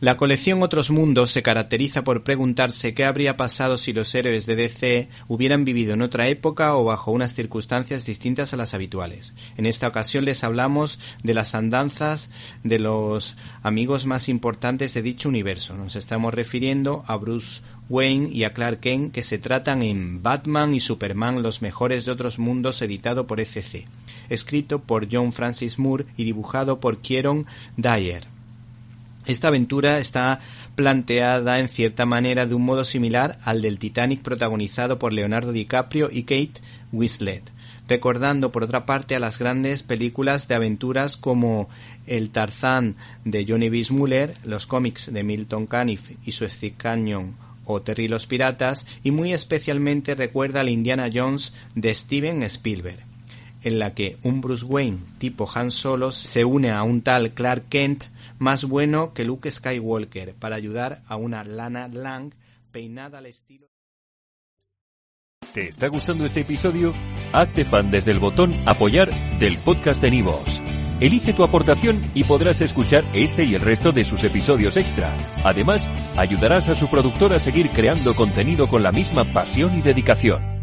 La colección Otros Mundos se caracteriza por preguntarse qué habría pasado si los héroes de DC hubieran vivido en otra época o bajo unas circunstancias distintas a las habituales. En esta ocasión les hablamos de las andanzas de los amigos más importantes de dicho universo. Nos estamos refiriendo a Bruce Wayne y a Clark Kent que se tratan en Batman y Superman los mejores de otros mundos editado por ECC, escrito por John Francis Moore y dibujado por Kieron Dyer. Esta aventura está planteada en cierta manera de un modo similar al del Titanic protagonizado por Leonardo DiCaprio y Kate Winslet, recordando por otra parte a las grandes películas de aventuras como El Tarzán de Johnny Bismuller, los cómics de Milton Caniff y su Canyon o Terry los Piratas y muy especialmente recuerda al Indiana Jones de Steven Spielberg en la que un Bruce Wayne tipo Han Solo se une a un tal Clark Kent más bueno que Luke Skywalker para ayudar a una Lana Lang peinada al estilo. ¿Te está gustando este episodio? Hazte fan desde el botón Apoyar del podcast de Nivos. Elige tu aportación y podrás escuchar este y el resto de sus episodios extra. Además, ayudarás a su productor a seguir creando contenido con la misma pasión y dedicación.